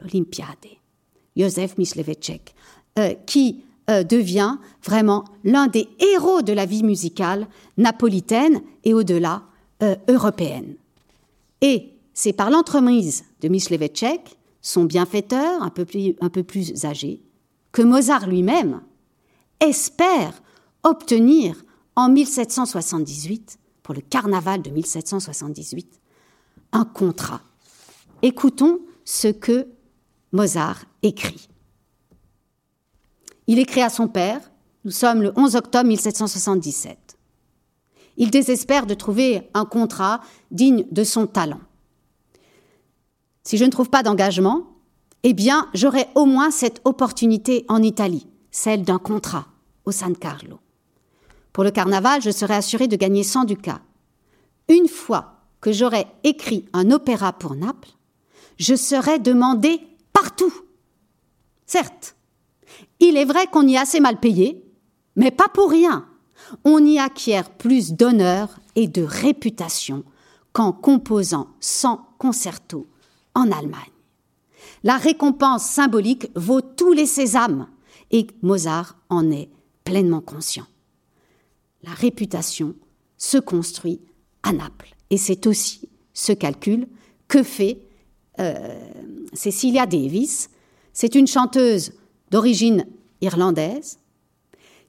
L'Olympiade. Józef Mysleveček, qui devient vraiment l'un des héros de la vie musicale napolitaine et au-delà européenne. Et c'est par l'entremise de Mysleveček, son bienfaiteur un peu, plus, un peu plus âgé, que Mozart lui-même espère obtenir en 1778, pour le carnaval de 1778, un contrat. Écoutons ce que Mozart écrit. Il écrit à son père, nous sommes le 11 octobre 1777. Il désespère de trouver un contrat digne de son talent. Si je ne trouve pas d'engagement, eh bien, j'aurai au moins cette opportunité en Italie, celle d'un contrat au San Carlo. Pour le carnaval, je serai assuré de gagner 100 ducats. Une fois que j'aurai écrit un opéra pour Naples, je serai demandé partout. Certes, il est vrai qu'on y est assez mal payé, mais pas pour rien on y acquiert plus d'honneur et de réputation qu'en composant 100 concertos en Allemagne. La récompense symbolique vaut tous les sésames et Mozart en est pleinement conscient. La réputation se construit à Naples et c'est aussi ce calcul que fait euh, Cecilia Davis. C'est une chanteuse d'origine irlandaise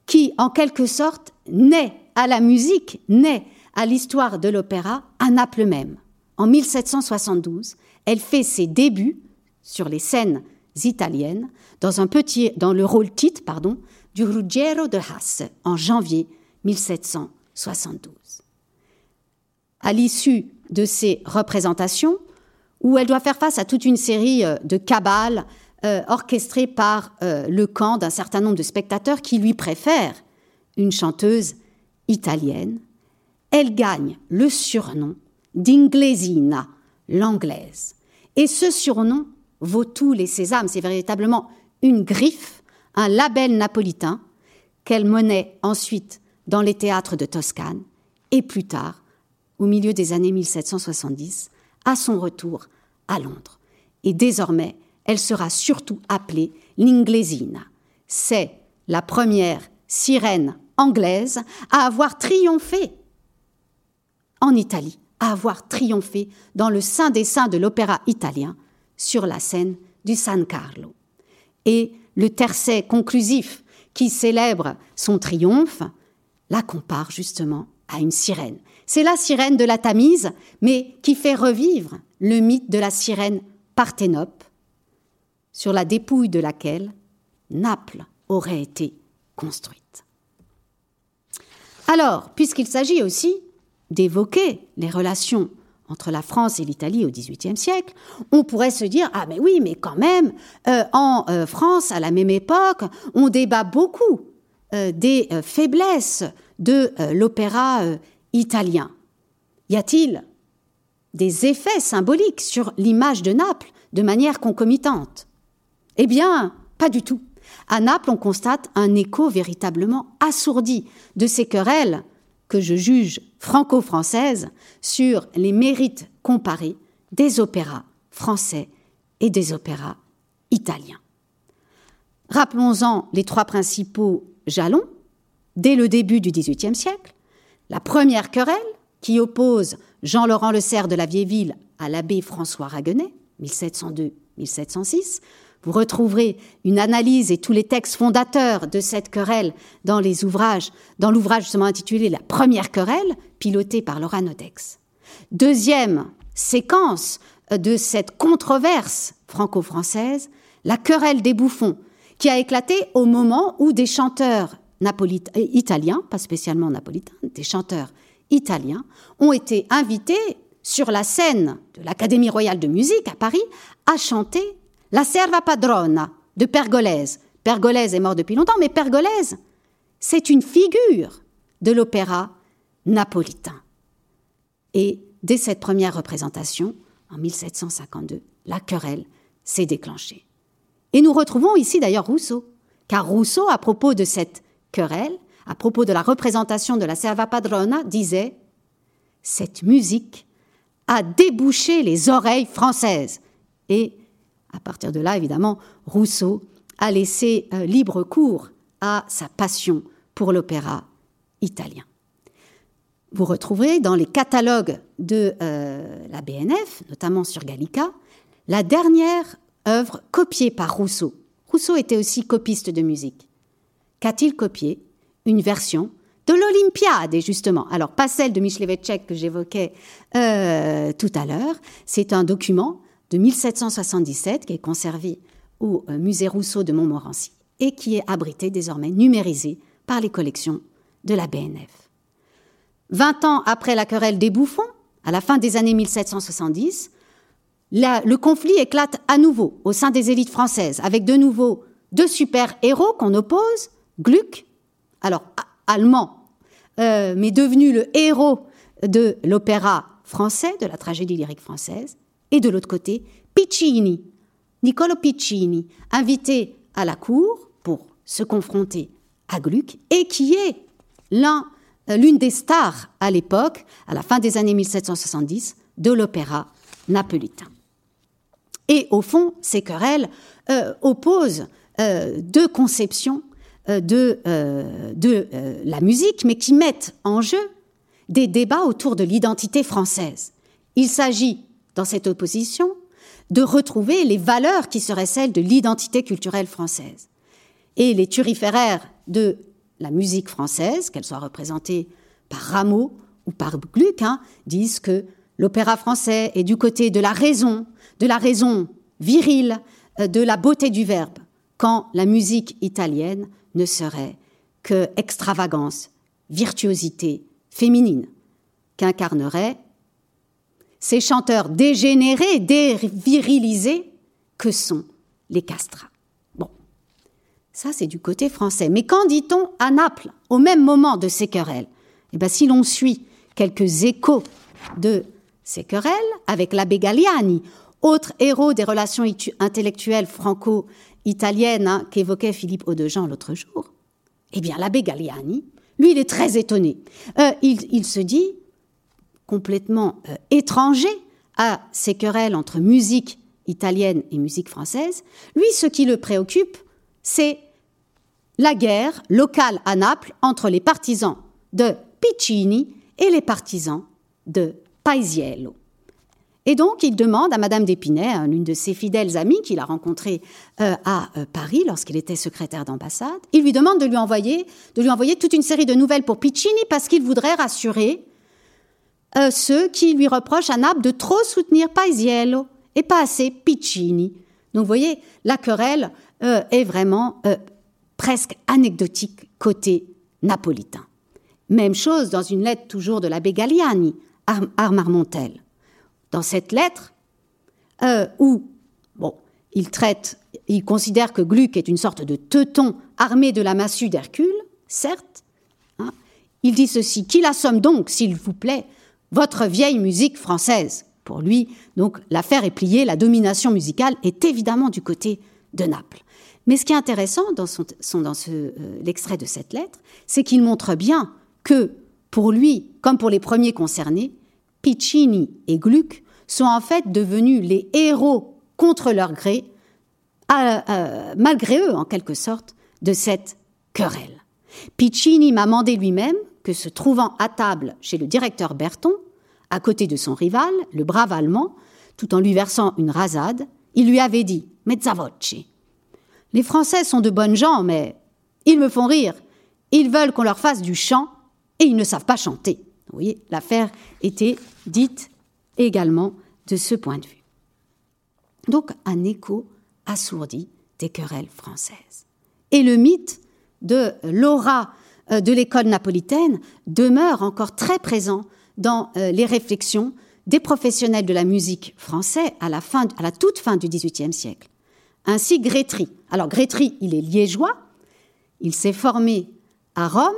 qui, en quelque sorte, naît à la musique, naît à l'histoire de l'opéra à Naples même. En 1772, elle fait ses débuts sur les scènes italiennes dans, le rôle titre du Ruggiero de Hasse en janvier 1772. À l'issue de ces représentations, où elle doit faire face à toute une série euh, de cabales euh, orchestrées par euh, le camp d'un certain nombre de spectateurs qui lui préfèrent une chanteuse italienne, elle gagne le surnom d'Inglesina, l'anglaise. Et ce surnom vaut tous les sésames. C'est véritablement une griffe, un label napolitain qu'elle menait ensuite dans les théâtres de Toscane et plus tard, au milieu des années 1770, à son retour à Londres. Et désormais, elle sera surtout appelée l'Inglesina. C'est la première sirène anglaise à avoir triomphé en Italie, avoir triomphé dans le sein des saints de l'opéra italien sur la scène du San Carlo. Et le tercet conclusif qui célèbre son triomphe la compare justement à une sirène. C'est la sirène de la Tamise, mais qui fait revivre le mythe de la sirène Parthénope, sur la dépouille de laquelle Naples aurait été construite. Alors, puisqu'il s'agit aussi d'évoquer les relations entre la France et l'Italie au XVIIIe siècle, on pourrait se dire ah mais oui, mais quand même, euh, en euh, France à la même époque, on débat beaucoup euh, des faiblesses de l'opéra italien. Y a-t-il des effets symboliques sur l'image de Naples de manière concomitante? Eh bien, pas du tout. À Naples, on constate un écho véritablement assourdi de ces querelles que je juge franco-françaises sur les mérites comparés des opéras français et des opéras italiens. Rappelons-en les trois principaux jalons dès le début du XVIIIe siècle. La première querelle qui oppose Jean-Laurent Le Serre de la Vieille-Ville à l'abbé François Raguenet, 1702-1706. Vous retrouverez une analyse et tous les textes fondateurs de cette querelle dans les ouvrages, dans l'ouvrage justement intitulé La première querelle, piloté par Laura Nodex. Deuxième séquence de cette controverse franco-française, la querelle des bouffons, qui a éclaté au moment où des chanteurs italiens, pas spécialement napolitains, des chanteurs italiens, ont été invités sur la scène de l'Académie royale de musique à Paris à chanter La Serva Padrona de Pergolèse. Pergolèse est mort depuis longtemps, mais Pergolèse, c'est une figure de l'opéra napolitain. Et dès cette première représentation, en 1752, la querelle s'est déclenchée. Et nous retrouvons ici d'ailleurs Rousseau, car Rousseau, à propos de cette querelle, à propos de la représentation de la Serva Padrona, disait Cette musique a débouché les oreilles françaises. Et à partir de là, évidemment, Rousseau a laissé euh, libre cours à sa passion pour l'opéra italien. Vous retrouverez dans les catalogues de euh, la BNF, notamment sur Gallica, la dernière œuvre copiée par Rousseau. Rousseau était aussi copiste de musique. Qu'a-t-il copié? Une version de l'Olympiade, justement. Alors, pas celle de Michlevechek que j'évoquais euh, tout à l'heure. C'est un document de 1777 qui est conservé au euh, musée Rousseau de Montmorency et qui est abrité désormais, numérisé par les collections de la BNF. Vingt ans après la querelle des bouffons, à la fin des années 1770, le conflit éclate à nouveau au sein des élites françaises, avec de nouveau deux super-héros qu'on oppose, Gluck, alors allemand, euh, mais devenu le héros de l'opéra français, de la tragédie lyrique française, et de l'autre côté, Piccini, Niccolo Piccini, invité à la cour pour se confronter à Gluck, et qui est euh, l'une des stars à l'époque, à la fin des années 1770, de l'opéra napolitain. Et au fond, ces querelles euh, opposent deux conceptions euh, de, euh, de euh, la musique, mais qui mettent en jeu des débats autour de l'identité française. Il s'agit, dans cette opposition, de retrouver les valeurs qui seraient celles de l'identité culturelle française. Et les turiféraires de la musique française, qu'elle soit représentée par Rameau ou par Gluck, hein, disent que l'opéra français est du côté de la raison, de la raison virile, de la beauté du verbe, quand la musique italienne ne serait que extravagance, virtuosité féminine qu'incarneraient ces chanteurs dégénérés, dévirilisés que sont les castrats. Bon, ça c'est du côté français. Mais qu'en dit-on à Naples au même moment de ces querelles Eh bien, si l'on suit quelques échos de ces querelles avec l'abbé Galliani, autre héros des relations intellectuelles franco italienne hein, qu'évoquait Philippe Audejean l'autre jour, eh bien l'abbé Galliani, lui, il est très étonné. Euh, il, se dit complètement euh, étranger à ces querelles entre musique italienne et musique française. Lui, ce qui le préoccupe, c'est la guerre locale à Naples entre les partisans de Piccini et les partisans de Paisiello. Et donc, il demande à Madame d'Épinay, l'une de ses fidèles amies qu'il a rencontrée euh, à euh, Paris lorsqu'il était secrétaire d'ambassade, il lui demande de lui envoyer, de lui envoyer toute une série de nouvelles pour Piccini parce qu'il voudrait rassurer euh, ceux qui lui reprochent à Naples de trop soutenir Paisiello et pas assez Piccini. Donc, vous voyez, la querelle est vraiment presque anecdotique côté napolitain. Même chose dans une lettre toujours de l'abbé Galliani à Marmontel dans cette lettre euh, où, bon, il traite, il considère que Gluck est une sorte de teuton armé de la massue d'Hercule, certes. Hein. il dit ceci Qu'il assomme donc, s'il vous plaît, votre vieille musique française. Pour lui, donc, l'affaire est pliée, la domination musicale est évidemment du côté de Naples. Mais ce qui est intéressant dans, euh, l'extrait de cette lettre, c'est qu'il montre bien que, pour lui, comme pour les premiers concernés, Piccini et Gluck sont en fait devenus les héros contre leur gré, malgré eux en quelque sorte, de cette querelle. Piccini m'a mandé lui-même que, se trouvant à table chez le directeur Berton, à côté de son rival, le brave Allemand, tout en lui versant une rasade, il lui avait dit Mezzavoce. Les Français sont de bonnes gens, mais ils me font rire. Ils veulent qu'on leur fasse du chant et ils ne savent pas chanter. Vous voyez, l'affaire était dite également de ce point de vue. Donc un écho assourdi des querelles françaises. Et le mythe de l'aura de l'école napolitaine demeure encore très présent dans euh, les réflexions des professionnels de la musique français à la, fin, à la toute fin du XVIIIe siècle. Ainsi Grétry. Alors Grétry, il est liégeois, il s'est formé à Rome,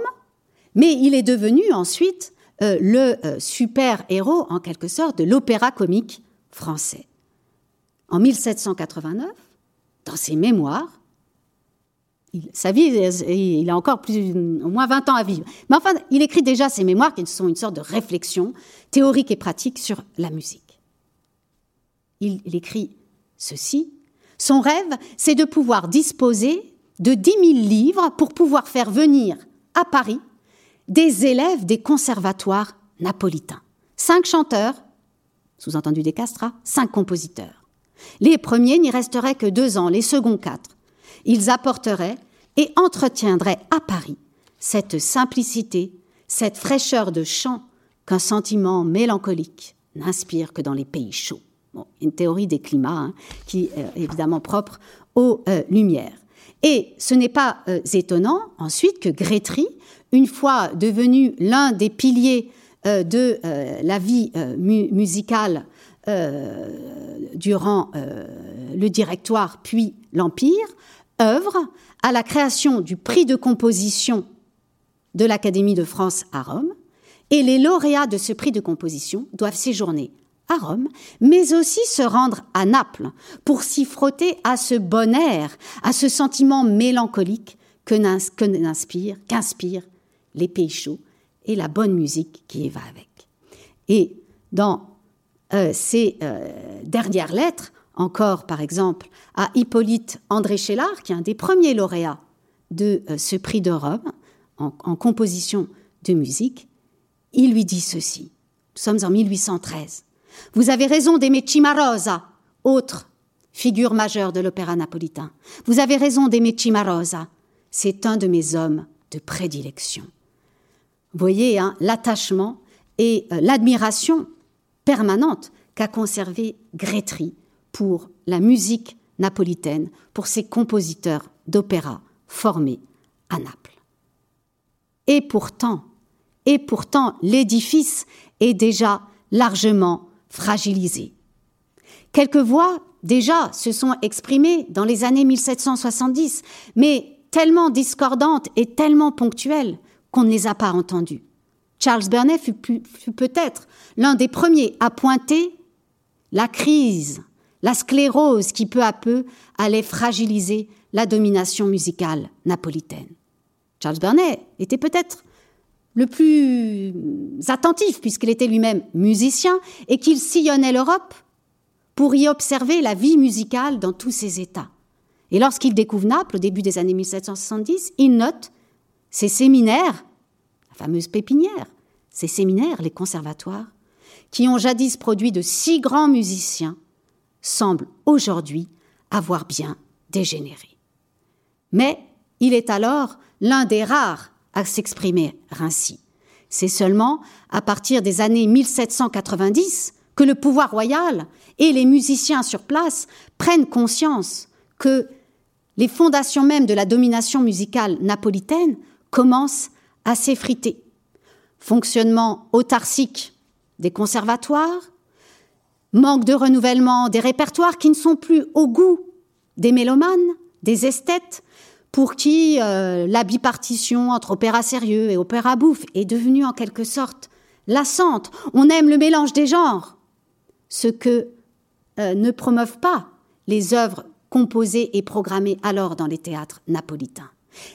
mais il est devenu ensuite euh, le super-héros, en quelque sorte, de l'opéra comique français. En 1789, dans ses mémoires, il a encore plus, au moins 20 ans à vivre. Mais enfin, il écrit déjà ses mémoires qui sont une sorte de réflexion théorique et pratique sur la musique. Il, écrit ceci. Son rêve, c'est de pouvoir disposer de 10 000 livres pour pouvoir faire venir à Paris des élèves des conservatoires napolitains. Cinq chanteurs, sous-entendu des castrats, cinq compositeurs. Les premiers n'y resteraient que deux ans, les seconds quatre ils apporteraient et entretiendraient à Paris cette simplicité, cette fraîcheur de chant qu'un sentiment mélancolique n'inspire que dans les pays chauds. une théorie des climats hein, qui est évidemment propre aux euh, Lumières. Et ce n'est pas euh, étonnant ensuite que Grétry, une fois devenu l'un des piliers euh, de la vie musicale durant le Directoire puis l'Empire, œuvre à la création du prix de composition de l'Académie de France à Rome, et les lauréats de ce prix de composition doivent séjourner à Rome, mais aussi se rendre à Naples pour s'y frotter à ce bon air, à ce sentiment mélancolique que n'inspire, qu'inspire les pays chauds et la bonne musique qui y va avec. Et dans euh, ces euh, dernières lettres, encore par exemple à Hippolyte André Chélard, qui est un des premiers lauréats de euh, ce prix de Rome en, composition de musique, il lui dit ceci. Nous sommes en 1813. Vous avez raison d'aimer Cimarosa, autre figure majeure de l'opéra napolitain. Vous avez raison d'aimer Cimarosa. C'est un de mes hommes de prédilection. Voyez hein, l'attachement et euh, l'admiration permanente qu'a conservé Grétry pour la musique napolitaine, pour ses compositeurs d'opéra formés à Naples. Et pourtant, et pourtant, l'édifice est déjà largement fragilisé. Quelques voix déjà se sont exprimées dans les années 1770, mais tellement discordantes et tellement ponctuelles qu'on ne les a pas entendues. Charles Burnet fut, fut peut-être l'un des premiers à pointer la crise la sclérose qui peu à peu allait fragiliser la domination musicale napolitaine. Charles Burnet était peut-être le plus attentif puisqu'il était lui-même musicien et qu'il sillonnait l'Europe pour y observer la vie musicale dans tous ses états. Et lorsqu'il découvre Naples au début des années 1770, il note ces séminaires, la fameuse pépinière, ces séminaires, les conservatoires, qui ont jadis produit de si grands musiciens semble aujourd'hui avoir bien dégénéré. Mais il est alors l'un des rares à s'exprimer ainsi. C'est seulement à partir des années 1790 que le pouvoir royal et les musiciens sur place prennent conscience que les fondations même de la domination musicale napolitaine commencent à s'effriter. Fonctionnement autarcique des conservatoires, manque de renouvellement des répertoires qui ne sont plus au goût des mélomanes, des esthètes, pour qui euh, la bipartition entre opéra sérieux et opéra bouffe est devenue en quelque sorte lassante. On aime le mélange des genres, ce que euh, ne promeuvent pas les œuvres composées et programmées alors dans les théâtres napolitains.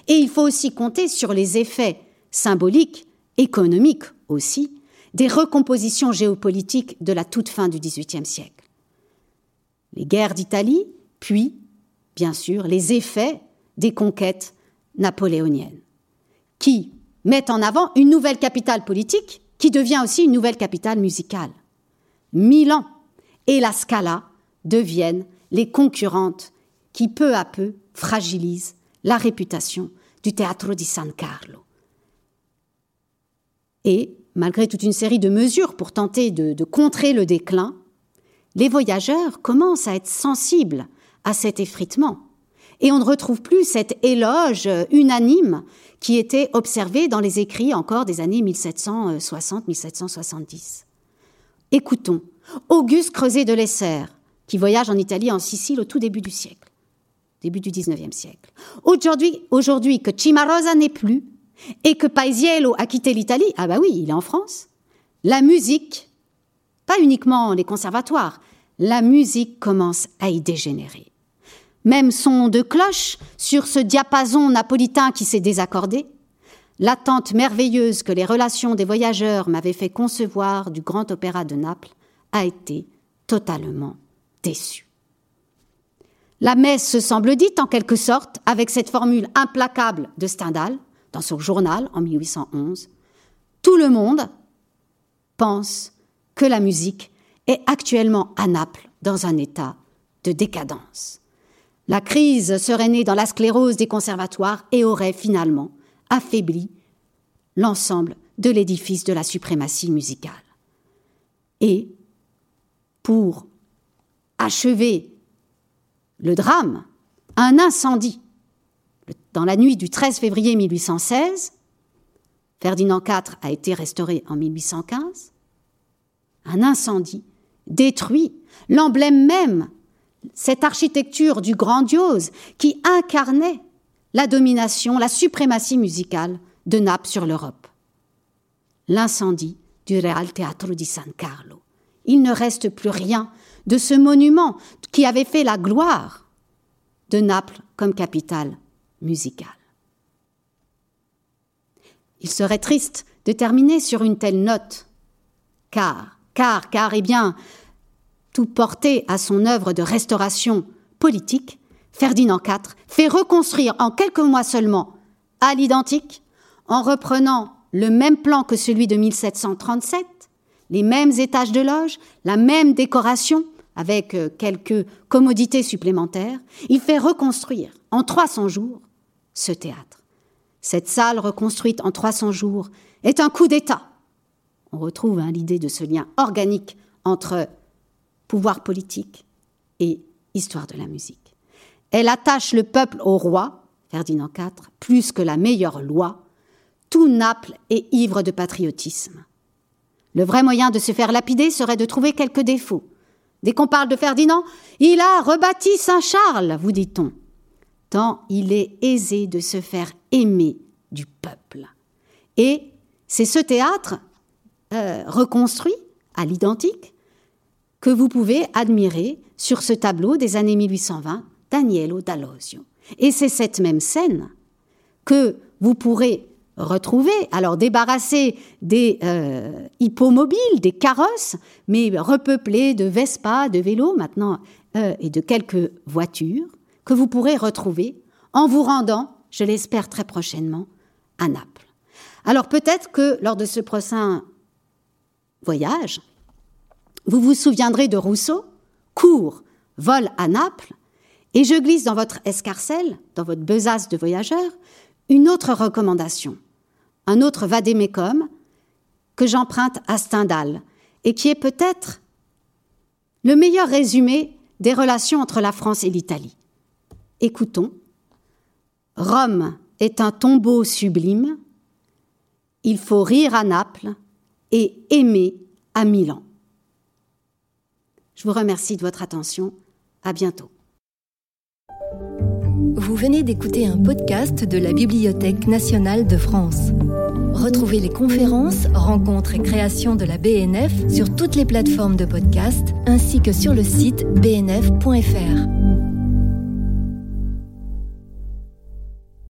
Et il faut aussi compter sur les effets symboliques, économiques aussi, des recompositions géopolitiques de la toute fin du XVIIIe siècle. Les guerres d'Italie, puis, bien sûr, les effets des conquêtes napoléoniennes, qui mettent en avant une nouvelle capitale politique qui devient aussi une nouvelle capitale musicale. Milan et la Scala deviennent les concurrentes qui peu à peu fragilisent la réputation du Teatro di San Carlo. Et, malgré toute une série de mesures pour tenter de, contrer le déclin, les voyageurs commencent à être sensibles à cet effritement. Et on ne retrouve plus cet éloge unanime qui était observé dans les écrits encore des années 1760-1770. Écoutons Auguste Creuset de Lesser, qui voyage en Italie en Sicile au tout début du siècle, début du XIXe siècle. Aujourd'hui, aujourd'hui que Cimarosa n'est plus et que Paisiello a quitté l'Italie, ah bah oui, il est en France, la musique, pas uniquement les conservatoires, la musique commence à y dégénérer. Même son de cloche sur ce diapason napolitain qui s'est désaccordé, l'attente merveilleuse que les relations des voyageurs m'avaient fait concevoir du grand opéra de Naples a été totalement déçue. La messe se semble dite en quelque sorte avec cette formule implacable de Stendhal dans son journal en 1811. Tout le monde pense que la musique est actuellement à Naples dans un état de décadence. La crise serait née dans la sclérose des conservatoires et aurait finalement affaibli l'ensemble de l'édifice de la suprématie musicale. Et pour achever le drame, un incendie dans la nuit du 13 février 1816, Ferdinand IV a été restauré en 1815, un incendie détruit l'emblème même, cette architecture du grandiose qui incarnait la domination, la suprématie musicale de Naples sur l'Europe. L'incendie du Real Teatro di San Carlo. Il ne reste plus rien de ce monument qui avait fait la gloire de Naples comme capitale musicale. Il serait triste de terminer sur une telle note, car car, car, eh bien, tout porté à son œuvre de restauration politique, Ferdinand IV fait reconstruire en quelques mois seulement, à l'identique, en reprenant le même plan que celui de 1737, les mêmes étages de loge, la même décoration, avec euh, quelques commodités supplémentaires, il fait reconstruire en 300 jours ce théâtre. Cette salle reconstruite en 300 jours est un coup d'État on retrouve hein, l'idée de ce lien organique entre pouvoir politique et histoire de la musique. Elle attache le peuple au roi, Ferdinand IV, plus que la meilleure loi. Tout Naples est ivre de patriotisme. Le vrai moyen de se faire lapider serait de trouver quelques défauts. Dès qu'on parle de Ferdinand, il a rebâti Saint-Charles, vous dit-on. Tant il est aisé de se faire aimer du peuple. Et c'est ce théâtre euh, reconstruit à l'identique que vous pouvez admirer sur ce tableau des années 1820 d'Agnello D'Alosio. Et c'est cette même scène que vous pourrez retrouver, alors débarrassé des euh, hippomobiles, des carrosses, mais repeuplé de Vespa, de vélos maintenant, euh, et de quelques voitures, que vous pourrez retrouver en vous rendant, je l'espère très prochainement, à Naples. Alors peut-être que lors de ce prochain voyage, vous vous souviendrez de Rousseau, cours, vol à Naples, et je glisse dans votre escarcelle, dans votre besace de voyageur, une autre recommandation, un autre vadémécum que j'emprunte à Stendhal, et qui est peut-être le meilleur résumé des relations entre la France et l'Italie. Écoutons. Rome est un tombeau sublime. Il faut rire à Naples et aimer à Milan. Je vous remercie de votre attention. À bientôt. Vous venez d'écouter un podcast de la Bibliothèque nationale de France. Retrouvez les conférences, rencontres et créations de la BNF sur toutes les plateformes de podcast ainsi que sur le site bnf.fr.